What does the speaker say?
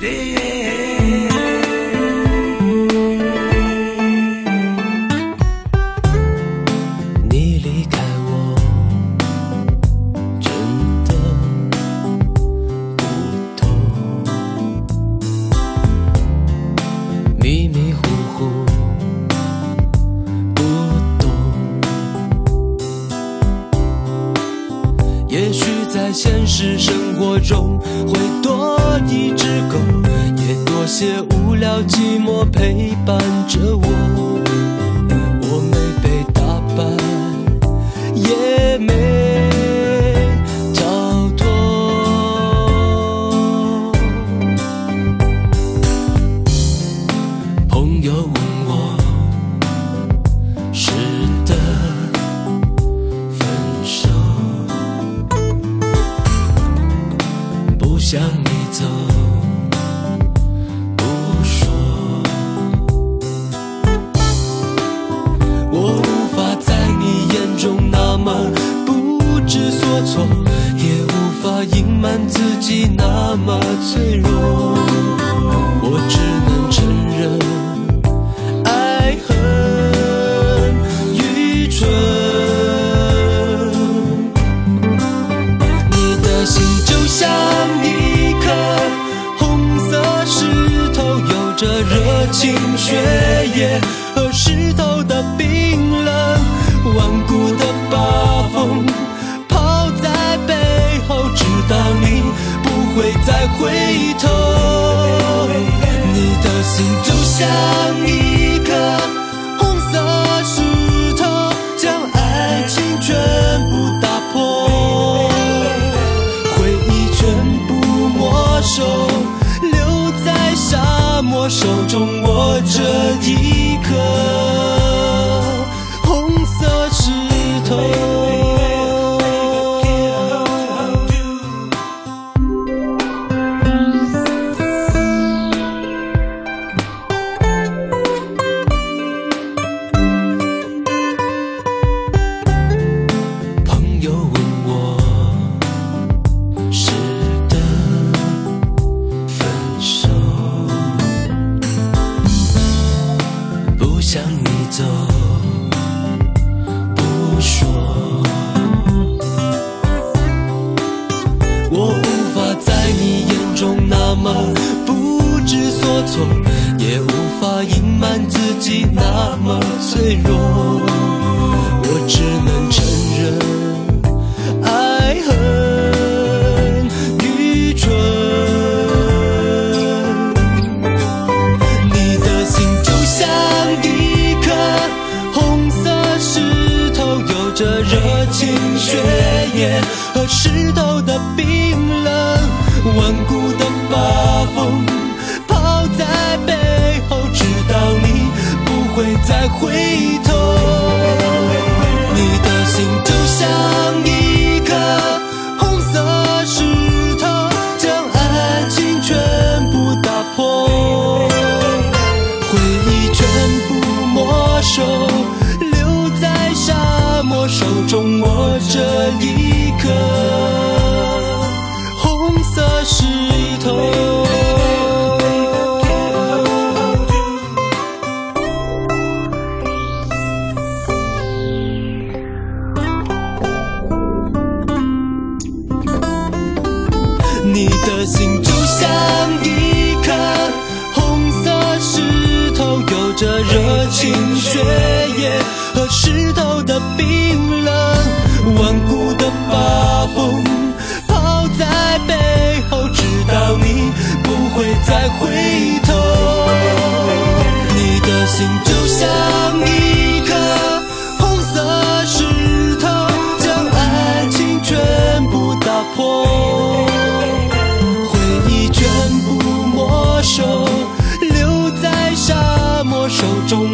你在现实生活中会多一只狗，也多些无聊寂寞陪伴着我。我没被打败，错，也无法隐瞒自己那么脆弱。我只能承认，爱很愚蠢。你的心就像一颗红色石头，有着热情血液再回头。你的心就像一颗红色石头，将爱情全部打破。回忆全部没收，留在沙漠，手中握着知所措，也无法隐瞒自己那么脆弱。我只能承认，爱很愚蠢。你的心就像一颗红色石头，有着热情血液没收，留在沙漠，手中握着一颗红色石头。你的心就像一颗红色石头，有着热情血液和石头的冰冷，顽固的把风抛在背后，直到你不会再回头。你的心就像一颗红色石头，将爱情全部打破。回忆全部没收，留在沙漠，手中